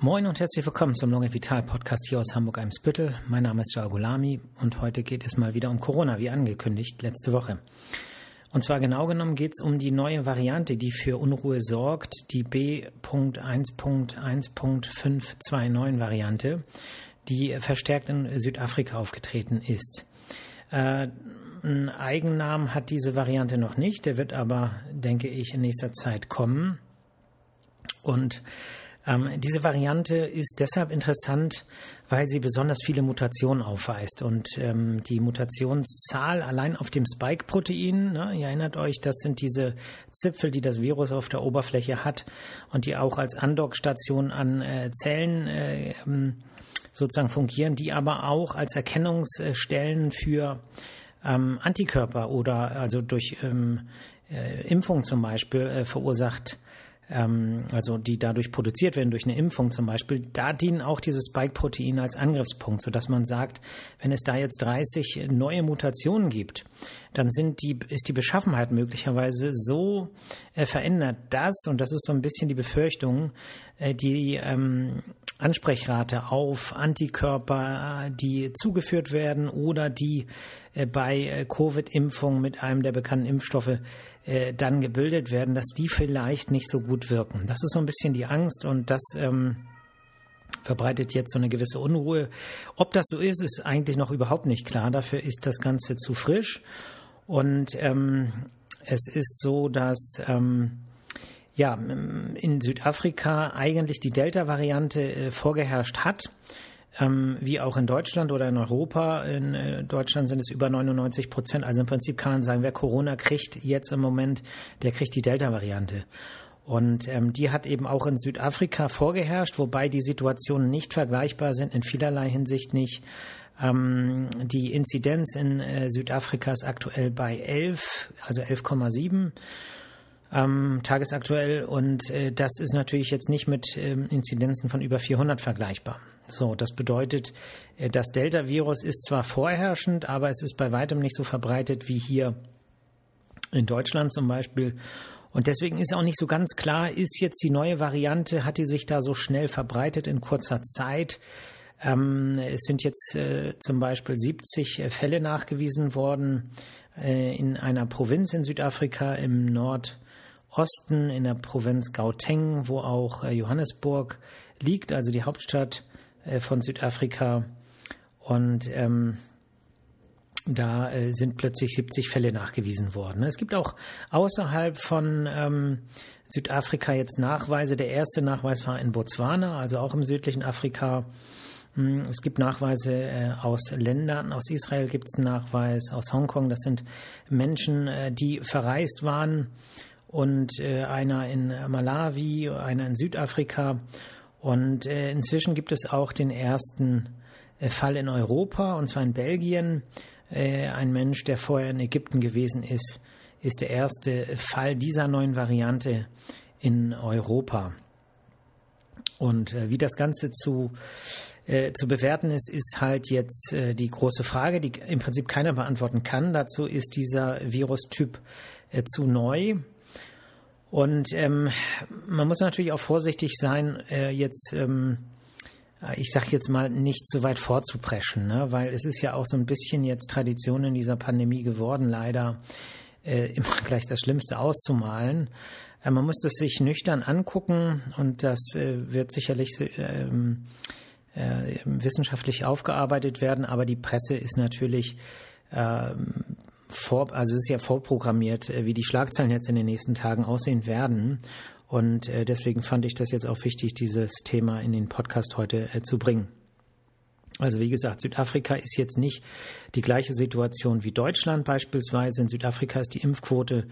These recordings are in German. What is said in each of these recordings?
Moin und herzlich willkommen zum Lunge Vital Podcast hier aus Hamburg-Eimsbüttel. Mein Name ist Jao Gulami und heute geht es mal wieder um Corona, wie angekündigt letzte Woche. Und zwar genau genommen geht es um die neue Variante, die für Unruhe sorgt, die B.1.1.529 Variante, die verstärkt in Südafrika aufgetreten ist. Äh, einen Eigennamen hat diese Variante noch nicht, der wird aber, denke ich, in nächster Zeit kommen. Und ähm, diese Variante ist deshalb interessant, weil sie besonders viele Mutationen aufweist. Und ähm, die Mutationszahl allein auf dem Spike-Protein, ne, ihr erinnert euch, das sind diese Zipfel, die das Virus auf der Oberfläche hat und die auch als Andockstation an äh, Zellen äh, ähm, sozusagen fungieren, die aber auch als Erkennungsstellen für ähm, Antikörper oder also durch ähm, äh, Impfung zum Beispiel äh, verursacht ähm, also die dadurch produziert werden durch eine Impfung zum Beispiel, da dienen auch diese Spike-Proteine als Angriffspunkt, sodass man sagt, wenn es da jetzt 30 neue Mutationen gibt, dann sind die, ist die Beschaffenheit möglicherweise so äh, verändert, dass, und das ist so ein bisschen die Befürchtung, äh, die ähm, Ansprechrate auf Antikörper, die zugeführt werden oder die äh, bei äh, Covid-Impfung mit einem der bekannten Impfstoffe äh, dann gebildet werden, dass die vielleicht nicht so gut wirken. Das ist so ein bisschen die Angst und das ähm, verbreitet jetzt so eine gewisse Unruhe. Ob das so ist, ist eigentlich noch überhaupt nicht klar. Dafür ist das Ganze zu frisch. Und ähm, es ist so, dass ähm, ja, in Südafrika eigentlich die Delta-Variante äh, vorgeherrscht hat ähm, wie auch in Deutschland oder in Europa. In äh, Deutschland sind es über 99 Prozent. Also im Prinzip kann man sagen, wer Corona kriegt jetzt im Moment, der kriegt die Delta-Variante. Und ähm, die hat eben auch in Südafrika vorgeherrscht, wobei die Situationen nicht vergleichbar sind, in vielerlei Hinsicht nicht. Ähm, die Inzidenz in äh, Südafrika ist aktuell bei 11, also 11,7 ähm, tagesaktuell. Und äh, das ist natürlich jetzt nicht mit ähm, Inzidenzen von über 400 vergleichbar. So, das bedeutet, äh, das Delta-Virus ist zwar vorherrschend, aber es ist bei weitem nicht so verbreitet wie hier in Deutschland zum Beispiel. Und deswegen ist auch nicht so ganz klar, ist jetzt die neue Variante, hat die sich da so schnell verbreitet in kurzer Zeit? Ähm, es sind jetzt äh, zum Beispiel 70 äh, Fälle nachgewiesen worden äh, in einer Provinz in Südafrika im Nordosten, in der Provinz Gauteng, wo auch äh, Johannesburg liegt, also die Hauptstadt äh, von Südafrika. Und ähm, da äh, sind plötzlich 70 Fälle nachgewiesen worden. Es gibt auch außerhalb von ähm, Südafrika jetzt Nachweise. Der erste Nachweis war in Botswana, also auch im südlichen Afrika. Hm, es gibt Nachweise aus Ländern, aus Israel gibt es einen Nachweis, aus Hongkong. Das sind Menschen, die verreist waren und äh, einer in Malawi, einer in Südafrika und äh, inzwischen gibt es auch den ersten äh, Fall in Europa, und zwar in Belgien. Äh, ein Mensch, der vorher in Ägypten gewesen ist, ist der erste Fall dieser neuen Variante in Europa. Und äh, wie das Ganze zu, äh, zu bewerten ist, ist halt jetzt äh, die große Frage, die im Prinzip keiner beantworten kann. Dazu ist dieser Virustyp zu neu. Und ähm, man muss natürlich auch vorsichtig sein, äh, jetzt, ähm, ich sage jetzt mal, nicht zu weit vorzupreschen, ne? weil es ist ja auch so ein bisschen jetzt Tradition in dieser Pandemie geworden, leider äh, immer gleich das Schlimmste auszumalen. Äh, man muss das sich nüchtern angucken und das äh, wird sicherlich ähm, äh, wissenschaftlich aufgearbeitet werden, aber die Presse ist natürlich ähm, vor, also es ist ja vorprogrammiert, äh, wie die Schlagzeilen jetzt in den nächsten Tagen aussehen werden. Und äh, deswegen fand ich das jetzt auch wichtig, dieses Thema in den Podcast heute äh, zu bringen. Also wie gesagt, Südafrika ist jetzt nicht die gleiche Situation wie Deutschland beispielsweise. In Südafrika ist die Impfquote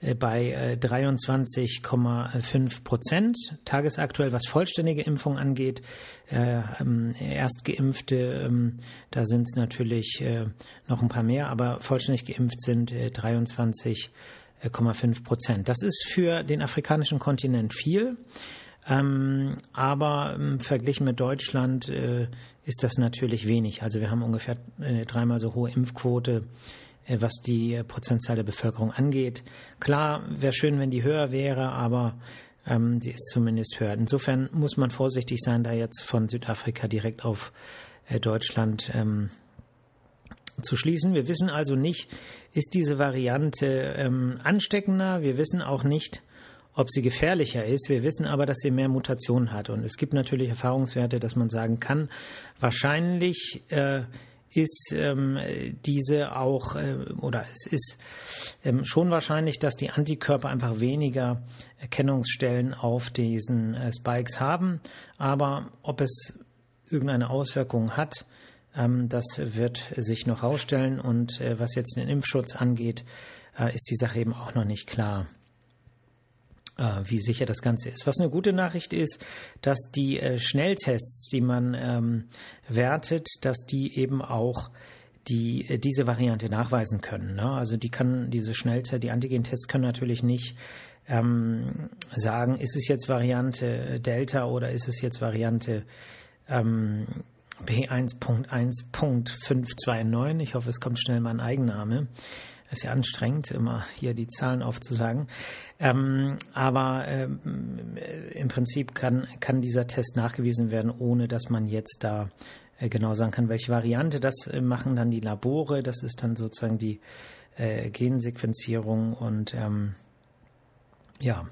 äh, bei 23,5 äh, Prozent tagesaktuell, was vollständige Impfung angeht. Äh, ähm, Erstgeimpfte, ähm, da sind es natürlich noch ein paar mehr, aber vollständig geimpft sind 23,5 Prozent. Das ist für den afrikanischen Kontinent viel. Ähm, aber ähm, verglichen mit Deutschland äh, ist das natürlich wenig. Also wir haben ungefähr äh, dreimal so hohe Impfquote, äh, was die äh, Prozentzahl der Bevölkerung angeht. Klar, wäre schön, wenn die höher wäre, aber Ähm, sie ist zumindest höher. Insofern muss man vorsichtig sein, da jetzt von Südafrika direkt auf äh, Deutschland ähm, zu schließen. Wir wissen also nicht, ist diese Variante ähm, ansteckender. Wir wissen auch nicht, ob sie gefährlicher ist. Wir wissen aber, dass sie mehr Mutationen hat. Und es gibt natürlich Erfahrungswerte, dass man sagen kann, wahrscheinlich äh, ist ähm, diese auch, äh, oder es ist ähm, schon wahrscheinlich, dass die Antikörper einfach weniger Erkennungsstellen auf diesen äh, Spikes haben. Aber ob es irgendeine Auswirkung hat, ähm, das wird sich noch herausstellen. Und äh, was jetzt den Impfschutz angeht, äh, ist die Sache eben auch noch nicht klar wie sicher das Ganze ist. Was eine gute Nachricht ist, dass die äh, Schnelltests, die man ähm, wertet, dass die eben auch die äh, diese Variante nachweisen können. Ne? Also die kann diese Schnelltests, die Antigen-Tests können natürlich nicht ähm, sagen, ist es jetzt Variante Delta oder ist es jetzt Variante ähm, B1.1.529. Ich hoffe, es kommt schnell mal ein Eigenname. Das ist ja anstrengend, immer hier die Zahlen aufzusagen. Ähm, aber ähm, im Prinzip kann, kann dieser Test nachgewiesen werden, ohne dass man jetzt da äh, genau sagen kann, welche Variante. Das äh, machen dann die Labore. Das ist dann sozusagen die äh, Gensequenzierung und ähm, ja,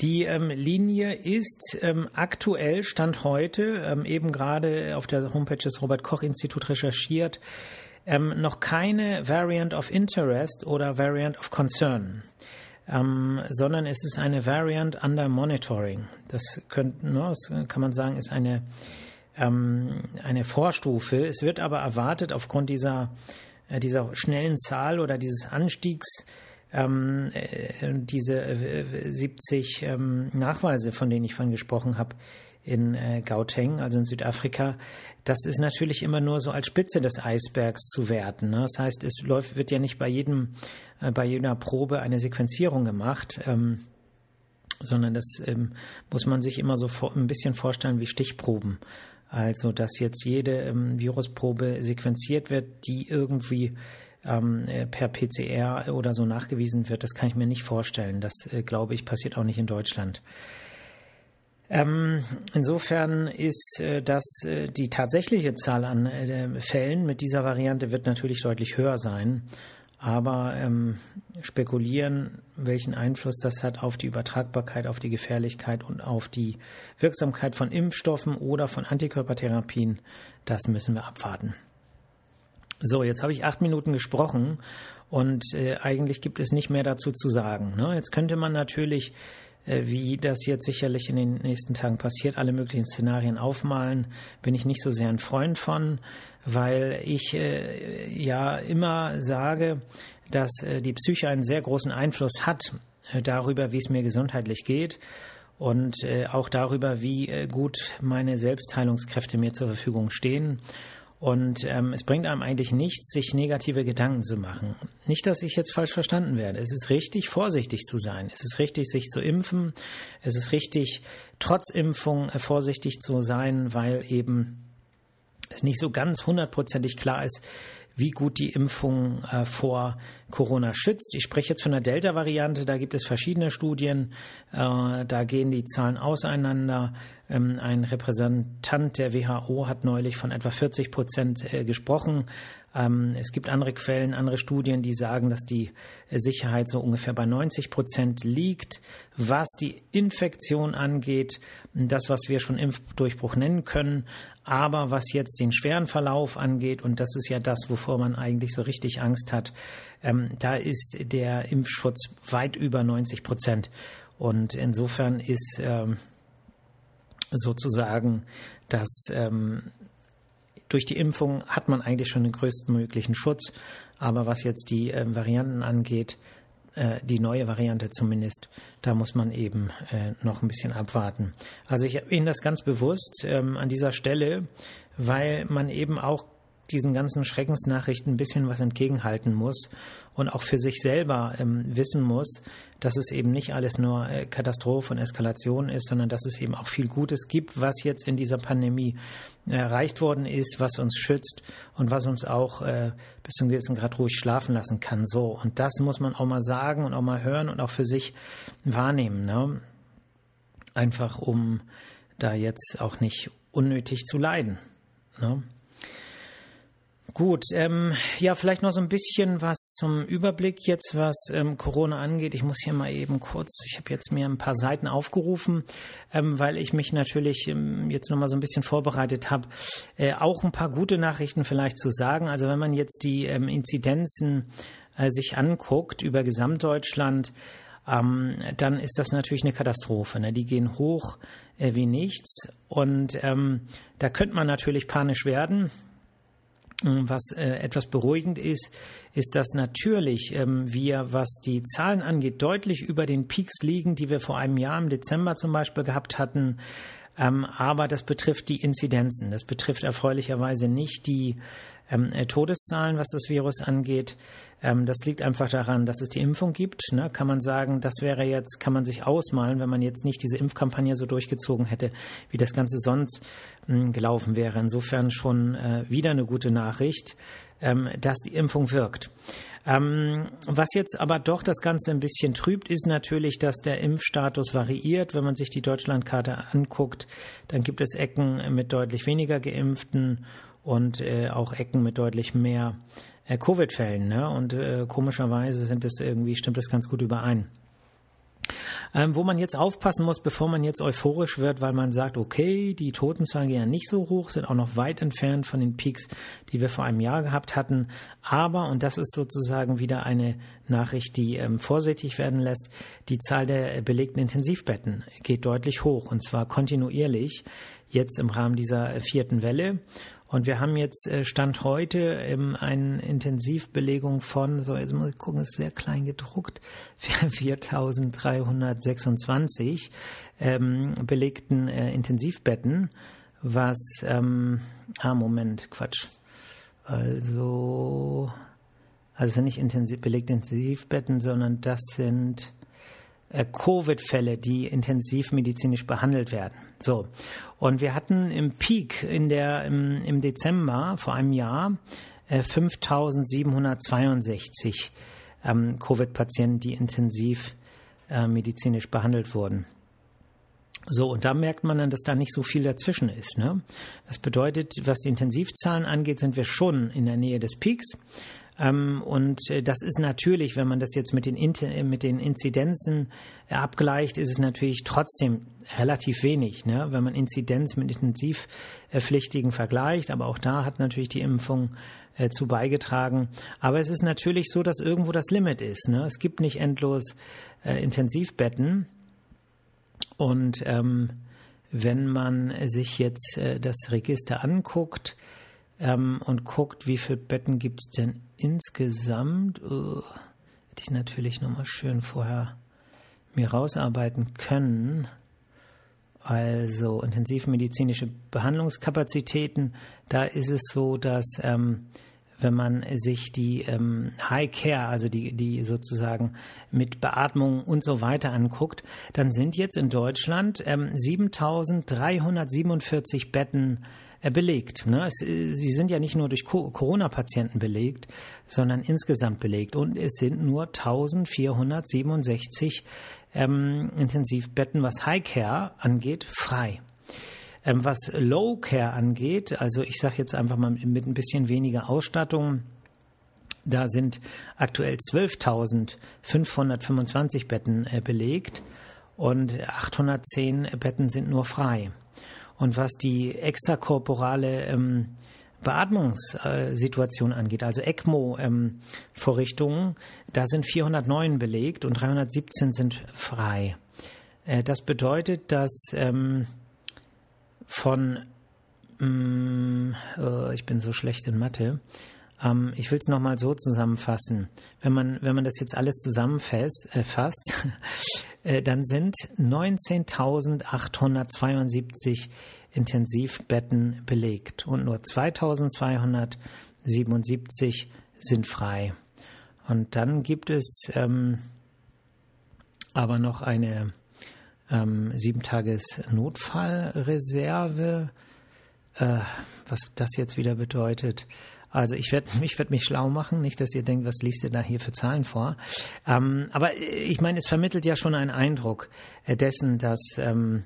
die ähm, Linie ist ähm, aktuell, Stand heute, ähm, eben gerade auf der Homepage des Robert Koch Institut recherchiert, ähm, noch keine Variant of Interest oder Variant of Concern, ähm, sondern es ist eine Variant under Monitoring. Das, könnt, ne, das kann man sagen, ist eine, ähm, eine Vorstufe. Es wird aber erwartet, aufgrund dieser, äh, dieser schnellen Zahl oder dieses Anstiegs, ähm, äh, diese äh, 70 ähm, Nachweise, von denen ich vorhin gesprochen habe, in äh, Gauteng, also in Südafrika, das ist natürlich immer nur so als Spitze des Eisbergs zu werten. Ne? Das heißt, es läuft, wird ja nicht bei jedem, äh, bei jeder Probe eine Sequenzierung gemacht, ähm, sondern das ähm, muss man sich immer so vor, ein bisschen vorstellen wie Stichproben. Also, dass jetzt jede ähm, Virusprobe sequenziert wird, die irgendwie ähm, äh, per PCR oder so nachgewiesen wird, das kann ich mir nicht vorstellen. Das, äh, glaube ich, passiert auch nicht in Deutschland. Ähm, insofern ist äh, das äh, die tatsächliche Zahl an äh, Fällen mit dieser Variante wird natürlich deutlich höher sein. Aber ähm, spekulieren, welchen Einfluss das hat auf die Übertragbarkeit, auf die Gefährlichkeit und auf die Wirksamkeit von Impfstoffen oder von Antikörpertherapien, das müssen wir abwarten. So, jetzt habe ich acht Minuten gesprochen und äh, eigentlich gibt es nicht mehr dazu zu sagen. Ne? Jetzt könnte man natürlich wie das jetzt sicherlich in den nächsten Tagen passiert, alle möglichen Szenarien aufmalen, bin ich nicht so sehr ein Freund von, weil ich äh, ja immer sage, dass äh, die Psyche einen sehr großen Einfluss hat äh, darüber, wie es mir gesundheitlich geht und äh, auch darüber, wie äh, gut meine Selbstheilungskräfte mir zur Verfügung stehen. Und ähm, es bringt einem eigentlich nichts, sich negative Gedanken zu machen. Nicht, dass ich jetzt falsch verstanden werde. Es ist richtig, vorsichtig zu sein. Es ist richtig, sich zu impfen. Es ist richtig, trotz Impfung äh, vorsichtig zu sein, weil eben es nicht so ganz hundertprozentig klar ist, wie gut die Impfung äh, vor Corona schützt. Ich spreche jetzt von der Delta-Variante, da gibt es verschiedene Studien, äh, da gehen die Zahlen auseinander. Ähm, ein Repräsentant der WHO hat neulich von etwa 40 Prozent äh, gesprochen. Ähm, es gibt andere Quellen, andere Studien, die sagen, dass die Sicherheit so ungefähr bei 90 Prozent liegt. Was die Infektion angeht, das, was wir schon Impfdurchbruch nennen können, aber was jetzt den schweren Verlauf angeht, und das ist ja das, wovor man eigentlich so richtig Angst hat, ähm, da ist der Impfschutz weit über 90 Prozent. Und insofern ist ähm, sozusagen, ähm, durch die Impfung hat man eigentlich schon den größtmöglichen Schutz. Aber was jetzt die äh, Varianten angeht, äh, die neue Variante zumindest, da muss man eben äh, noch ein bisschen abwarten. Also ich erwähne das ganz bewusst ähm, an dieser Stelle, weil man eben auch diesen ganzen Schreckensnachrichten ein bisschen was entgegenhalten muss und auch für sich selber ähm, wissen muss, dass es eben nicht alles nur äh, Katastrophe und Eskalation ist, sondern dass es eben auch viel Gutes gibt, was jetzt in dieser Pandemie erreicht worden ist, was uns schützt und was uns auch äh, bis zum gewissen Grad ruhig schlafen lassen kann. So und das muss man auch mal sagen und auch mal hören und auch für sich wahrnehmen. Ne? Einfach um da jetzt auch nicht unnötig zu leiden. Ne? Gut, ähm, ja, vielleicht noch so ein bisschen was zum Überblick jetzt, was ähm, Corona angeht. Ich muss hier mal eben kurz, ich habe jetzt mir ein paar Seiten aufgerufen, ähm, weil ich mich natürlich ähm, jetzt noch mal so ein bisschen vorbereitet habe, äh, auch ein paar gute Nachrichten vielleicht zu sagen. Also wenn man jetzt die ähm, Inzidenzen äh, sich anguckt über Gesamtdeutschland, ähm, dann ist das natürlich eine Katastrophe. Ne? Die gehen hoch äh, wie nichts und ähm, da könnte man natürlich panisch werden. Ähm, was äh, etwas beruhigend ist, ist, dass natürlich ähm, wir, was die Zahlen angeht, deutlich über den Peaks liegen, die wir vor einem Jahr im Dezember zum Beispiel gehabt hatten. Ähm, aber das betrifft die Inzidenzen. Das betrifft erfreulicherweise nicht die ähm, äh, Todeszahlen, was das Virus angeht. Ähm, das liegt einfach daran, dass es die Impfung gibt. Ne? Kann man sagen, das wäre jetzt, kann man sich ausmalen, wenn man jetzt nicht diese Impfkampagne so durchgezogen hätte, wie das Ganze sonst mh, hm, gelaufen wäre. Insofern schon äh, wieder eine gute Nachricht, ähm, dass die Impfung wirkt. Ähm, was jetzt aber doch das Ganze ein bisschen trübt, ist natürlich, dass der Impfstatus variiert. Wenn man sich die Deutschlandkarte anguckt, dann gibt es Ecken mit deutlich weniger Geimpften und äh, auch Ecken mit deutlich mehr äh, Covid-Fällen. Ne? Und äh, komischerweise sind das irgendwie, stimmt das ganz gut überein. Ähm, wo man jetzt aufpassen muss, bevor man jetzt euphorisch wird, weil man sagt, okay, die Totenzahlen gehen ja nicht so hoch, sind auch noch weit entfernt von den Peaks, die wir vor einem Jahr gehabt hatten. Aber, und das ist sozusagen wieder eine Nachricht, die ähm, vorsichtig werden lässt, die Zahl der belegten Intensivbetten geht deutlich hoch und zwar kontinuierlich jetzt im Rahmen dieser vierten Welle. Und wir haben jetzt äh, Stand heute ähm, eine Intensivbelegung von, so jetzt muss ich gucken, ist sehr klein gedruckt, 4326 ähm, belegten äh, Intensivbetten, was, ähm, ah, Moment, Quatsch. Also, also sind nicht intensiv, belegte Intensivbetten, sondern das sind Covid-Fälle, die intensivmedizinisch behandelt werden. So. Und wir hatten im Peak in der, im, im Dezember vor einem Jahr äh, 5762 ähm, Covid-Patienten, die intensiv äh, medizinisch behandelt wurden. So, und da merkt man dann, dass da nicht so viel dazwischen ist. Ne? Das bedeutet, was die Intensivzahlen angeht, sind wir schon in der Nähe des Peaks. Ähm, und äh, das ist natürlich, wenn man das jetzt mit den, äh, mit den Inzidenzen äh, abgleicht, ist es natürlich trotzdem relativ wenig, ne? wenn man Inzidenz mit Intensivpflichtigen vergleicht. Aber auch da hat natürlich die Impfung zu beigetragen. Aber es ist natürlich so, dass irgendwo das Limit ist. Ne? Es gibt nicht endlos Intensivbetten. Und ähm, wenn man sich jetzt das Register anguckt, ähm, und guckt, wie viele Betten gibt es denn insgesamt. Uh, hätte ich natürlich nochmal schön vorher mir rausarbeiten können. Also intensivmedizinische Behandlungskapazitäten, da ist es so, dass ähm, wenn man sich die ähm, High Care, also die, die sozusagen mit Beatmung und so weiter anguckt, dann sind jetzt in Deutschland ähm, 7347 Betten äh, belegt. Ne? Es, äh, sie sind ja nicht nur durch Corona-Patienten belegt, sondern insgesamt belegt. Und es sind nur 1467 ähm, Intensivbetten, was High Care angeht, frei. Ähm, was Low Care angeht, also ich sage jetzt einfach mal mit ein bisschen weniger Ausstattung, da sind aktuell 12.525 Betten äh, belegt und 810 Betten sind nur frei. Und was die extrakorporale ähm, Beatmungssituation angeht, also ECMO-Vorrichtungen, ähm, da sind 409 belegt und 317 sind frei. Äh, das bedeutet, dass ähm, von, ähm, oh, ich bin so schlecht in Mathe, ähm, ich will es nochmal so zusammenfassen. Wenn man, wenn man das jetzt alles zusammenfasst, äh, äh, dann sind 19.872 Intensivbetten belegt und nur 2.277 sind frei. Und dann gibt es ähm, aber noch eine ähm, sieben Tages Notfallreserve, äh, was das jetzt wieder bedeutet. Also ich werde ich werd mich schlau machen, nicht, dass ihr denkt, was liest ihr da hier für Zahlen vor. Ähm, aber ich meine, es vermittelt ja schon einen Eindruck äh, dessen, dass ähm,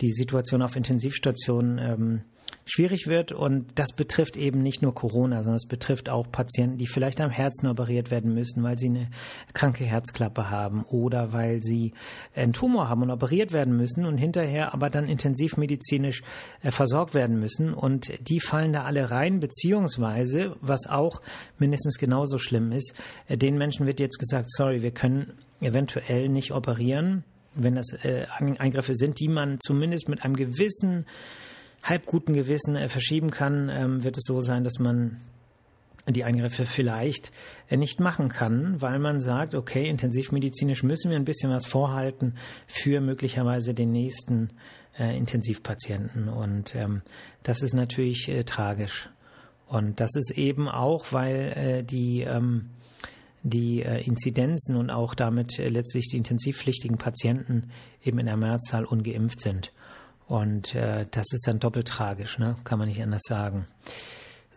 die Situation auf Intensivstationen ähm, schwierig wird. Und das betrifft eben nicht nur Corona, sondern es betrifft auch Patienten, die vielleicht am Herzen operiert werden müssen, weil sie eine kranke Herzklappe haben oder weil sie einen Tumor haben und operiert werden müssen und hinterher aber dann intensivmedizinisch äh, versorgt werden müssen. Und die fallen da alle rein, beziehungsweise, was auch mindestens genauso schlimm ist, äh, den Menschen wird jetzt gesagt, sorry, wir können eventuell nicht operieren wenn das äh, Eingriffe sind, die man zumindest mit einem gewissen halb guten Gewissen äh, verschieben kann, ähm, wird es so sein, dass man die Eingriffe vielleicht äh, nicht machen kann, weil man sagt, okay, intensivmedizinisch müssen wir ein bisschen was vorhalten für möglicherweise den nächsten äh, Intensivpatienten. Und ähm, das ist natürlich äh, tragisch. Und das ist eben auch, weil äh, die, ähm, die äh, Inzidenzen und auch damit äh, letztlich die intensivpflichtigen Patienten eben in der Mehrzahl ungeimpft sind. Und äh, das ist dann doppelt tragisch, ne? kann man nicht anders sagen.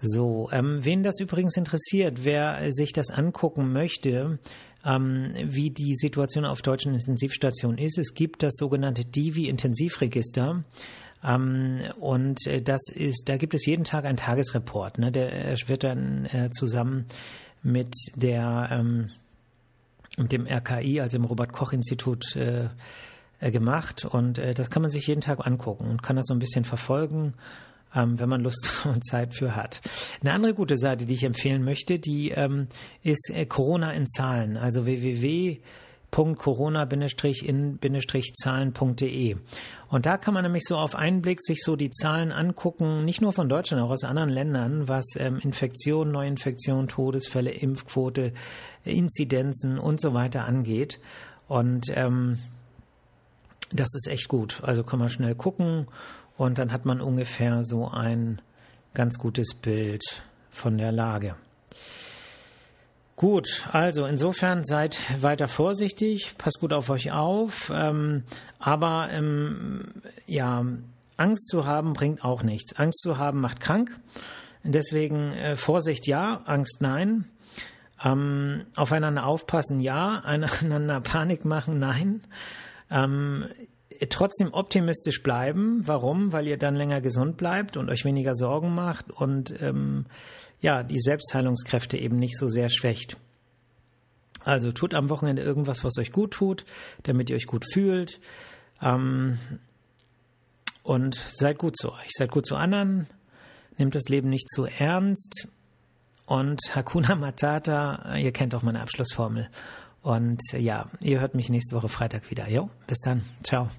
So, ähm, wen das übrigens interessiert, wer sich das angucken möchte, ähm, wie die Situation auf deutschen Intensivstationen ist, es gibt das sogenannte Divi-Intensivregister. Ähm, und äh, das ist, da gibt es jeden Tag einen Tagesreport. Ne? Der wird dann äh, zusammen mit der ähm, mit dem RKI, also dem Robert Koch Institut, äh, äh, gemacht und äh, das kann man sich jeden Tag angucken und kann das so ein bisschen verfolgen, ähm, wenn man Lust und Zeit für hat. Eine andere gute Seite, die ich empfehlen möchte, die ähm, ist äh, Corona in Zahlen, also www.corona-in-zahlen.de. Und da kann man nämlich so auf einen Blick sich so die Zahlen angucken, nicht nur von Deutschland, auch aus anderen Ländern, was ähm, Infektionen, Neuinfektionen, Todesfälle, Impfquote, Inzidenzen und so weiter angeht. Und ähm, das ist echt gut. Also kann man schnell gucken und dann hat man ungefähr so ein ganz gutes Bild von der Lage. Gut, also insofern seid weiter vorsichtig, passt gut auf euch auf, ähm, aber ähm, ja, Angst zu haben bringt auch nichts. Angst zu haben macht krank. Deswegen äh, Vorsicht ja, Angst nein. Ähm, aufeinander aufpassen ja, einander Panik machen nein. Ähm, trotzdem optimistisch bleiben. Warum? Weil ihr dann länger gesund bleibt und euch weniger Sorgen macht und ähm, ja, die Selbstheilungskräfte eben nicht so sehr schwächt. Also tut am Wochenende irgendwas, was euch gut tut, damit ihr euch gut fühlt. Ähm, und seid gut zu euch, seid gut zu anderen, nehmt das Leben nicht zu ernst. Und Hakuna Matata, ihr kennt auch meine Abschlussformel. Und ja, ihr hört mich nächste Woche Freitag wieder. Jo, bis dann. Ciao.